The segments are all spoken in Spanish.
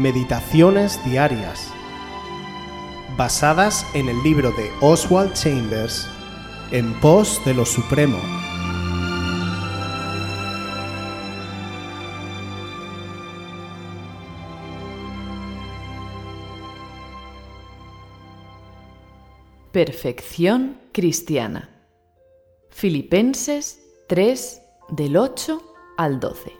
Meditaciones Diarias, basadas en el libro de Oswald Chambers, En pos de lo Supremo. Perfección cristiana. Filipenses 3 del 8 al 12.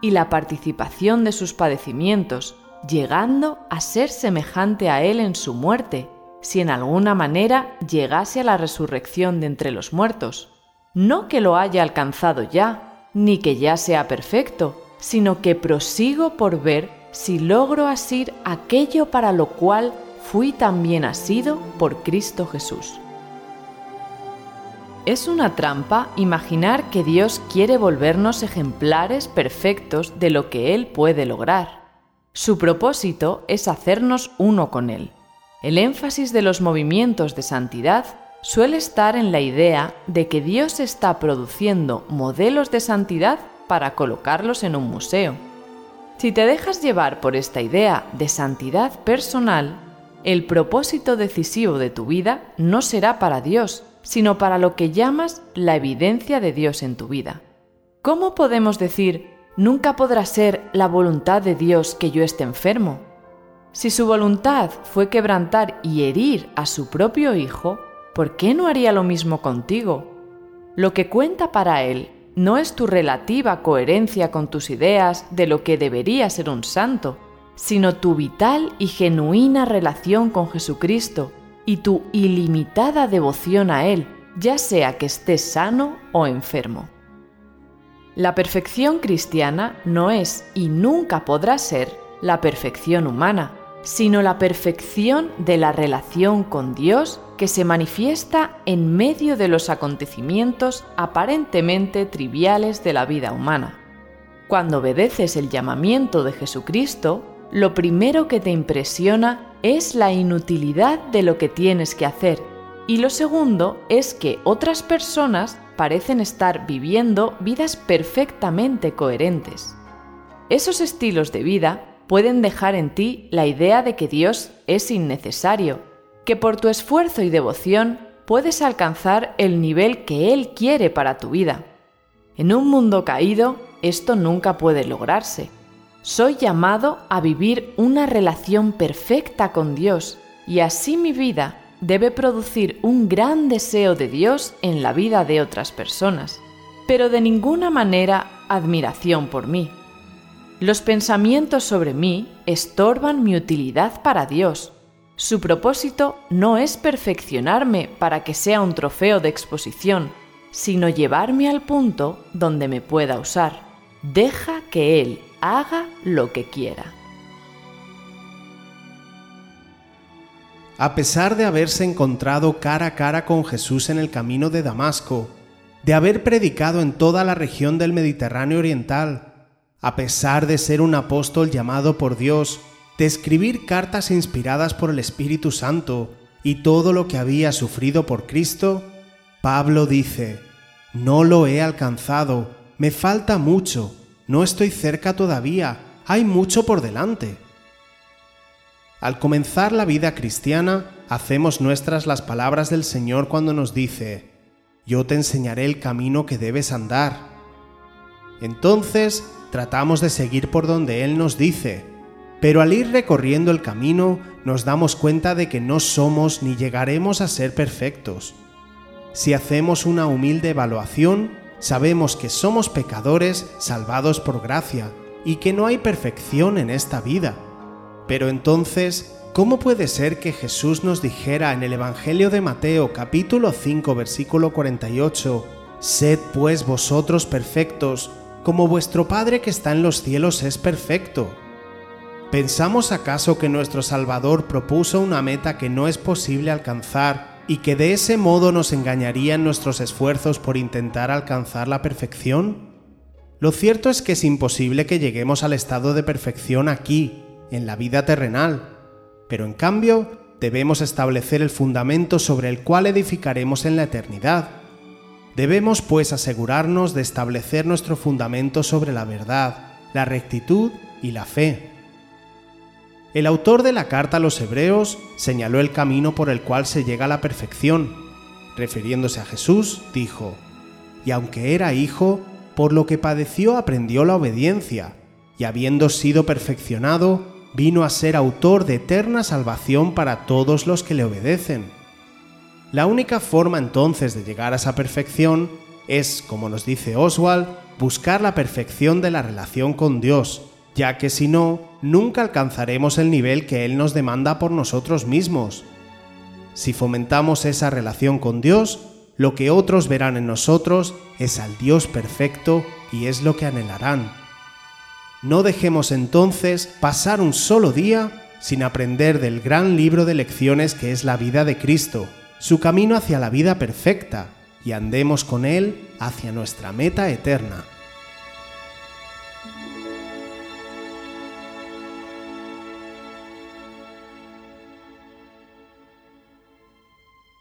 y la participación de sus padecimientos, llegando a ser semejante a Él en su muerte, si en alguna manera llegase a la resurrección de entre los muertos. No que lo haya alcanzado ya, ni que ya sea perfecto, sino que prosigo por ver si logro asir aquello para lo cual fui también asido por Cristo Jesús. Es una trampa imaginar que Dios quiere volvernos ejemplares perfectos de lo que Él puede lograr. Su propósito es hacernos uno con Él. El énfasis de los movimientos de santidad suele estar en la idea de que Dios está produciendo modelos de santidad para colocarlos en un museo. Si te dejas llevar por esta idea de santidad personal, el propósito decisivo de tu vida no será para Dios, sino para lo que llamas la evidencia de Dios en tu vida. ¿Cómo podemos decir, nunca podrá ser la voluntad de Dios que yo esté enfermo? Si su voluntad fue quebrantar y herir a su propio Hijo, ¿por qué no haría lo mismo contigo? Lo que cuenta para Él no es tu relativa coherencia con tus ideas de lo que debería ser un santo, sino tu vital y genuina relación con Jesucristo y tu ilimitada devoción a Él, ya sea que estés sano o enfermo. La perfección cristiana no es y nunca podrá ser la perfección humana, sino la perfección de la relación con Dios que se manifiesta en medio de los acontecimientos aparentemente triviales de la vida humana. Cuando obedeces el llamamiento de Jesucristo, lo primero que te impresiona es la inutilidad de lo que tienes que hacer y lo segundo es que otras personas parecen estar viviendo vidas perfectamente coherentes. Esos estilos de vida pueden dejar en ti la idea de que Dios es innecesario, que por tu esfuerzo y devoción puedes alcanzar el nivel que Él quiere para tu vida. En un mundo caído, esto nunca puede lograrse soy llamado a vivir una relación perfecta con Dios y así mi vida debe producir un gran deseo de Dios en la vida de otras personas, pero de ninguna manera admiración por mí. Los pensamientos sobre mí estorban mi utilidad para Dios. Su propósito no es perfeccionarme para que sea un trofeo de exposición, sino llevarme al punto donde me pueda usar. Deja que Él haga lo que quiera. A pesar de haberse encontrado cara a cara con Jesús en el camino de Damasco, de haber predicado en toda la región del Mediterráneo Oriental, a pesar de ser un apóstol llamado por Dios, de escribir cartas inspiradas por el Espíritu Santo y todo lo que había sufrido por Cristo, Pablo dice, no lo he alcanzado, me falta mucho, no estoy cerca todavía, hay mucho por delante. Al comenzar la vida cristiana, hacemos nuestras las palabras del Señor cuando nos dice, yo te enseñaré el camino que debes andar. Entonces, tratamos de seguir por donde Él nos dice, pero al ir recorriendo el camino nos damos cuenta de que no somos ni llegaremos a ser perfectos. Si hacemos una humilde evaluación, sabemos que somos pecadores salvados por gracia y que no hay perfección en esta vida. Pero entonces, ¿cómo puede ser que Jesús nos dijera en el Evangelio de Mateo capítulo 5 versículo 48, Sed pues vosotros perfectos, como vuestro Padre que está en los cielos es perfecto? ¿Pensamos acaso que nuestro Salvador propuso una meta que no es posible alcanzar y que de ese modo nos engañarían nuestros esfuerzos por intentar alcanzar la perfección? Lo cierto es que es imposible que lleguemos al estado de perfección aquí, en la vida terrenal, pero en cambio debemos establecer el fundamento sobre el cual edificaremos en la eternidad. Debemos pues asegurarnos de establecer nuestro fundamento sobre la verdad, la rectitud y la fe. El autor de la carta a los Hebreos señaló el camino por el cual se llega a la perfección. Refiriéndose a Jesús, dijo, Y aunque era hijo, por lo que padeció aprendió la obediencia, y habiendo sido perfeccionado, vino a ser autor de eterna salvación para todos los que le obedecen. La única forma entonces de llegar a esa perfección es, como nos dice Oswald, buscar la perfección de la relación con Dios, ya que si no, nunca alcanzaremos el nivel que Él nos demanda por nosotros mismos. Si fomentamos esa relación con Dios, lo que otros verán en nosotros es al Dios perfecto y es lo que anhelarán. No dejemos entonces pasar un solo día sin aprender del gran libro de lecciones que es la vida de Cristo, su camino hacia la vida perfecta, y andemos con Él hacia nuestra meta eterna.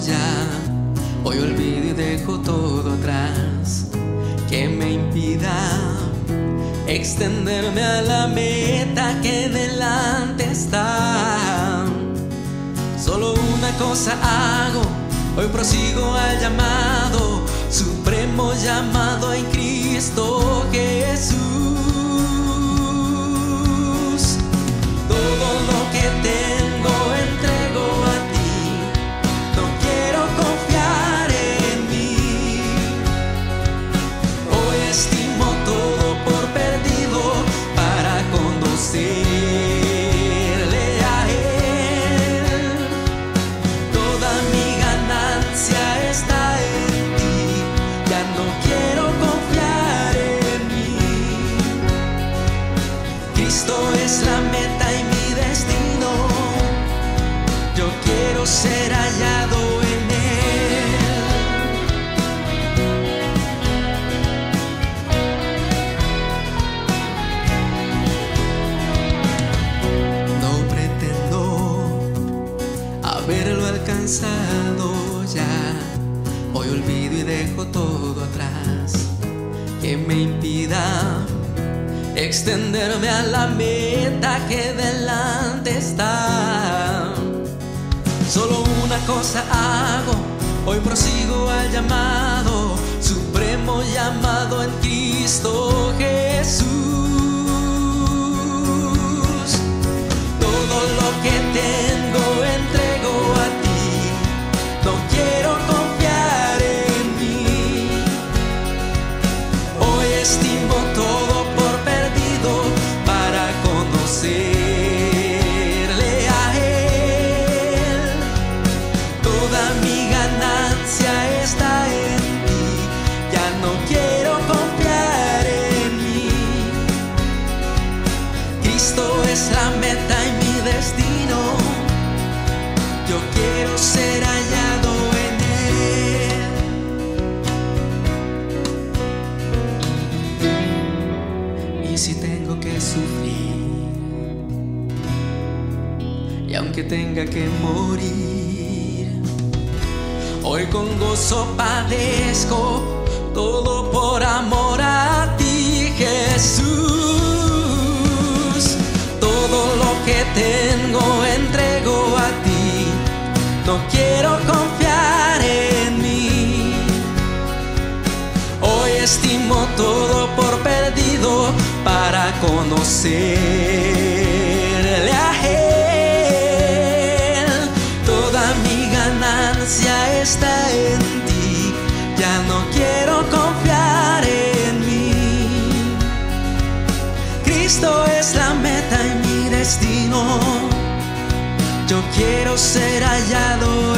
ya. Hoy olvido y dejo todo atrás que me impida extenderme a la meta que delante está. Solo una cosa hago, hoy prosigo al llamado, supremo llamado en Cristo extenderme a la meta que delante está. Solo una cosa hago, hoy prosigo al llamado, supremo llamado en Cristo Jesús. Todo lo que tengo Cristo es la meta y mi destino. Yo quiero ser hallado en Él. Y si tengo que sufrir, y aunque tenga que morir, hoy con gozo padezco todo por amor a ti, Jesús. Todo lo que tengo entrego a ti, no quiero confiar en mí. Hoy estimo todo por perdido para conocerle a Él. Toda mi ganancia está Yo quiero ser hallado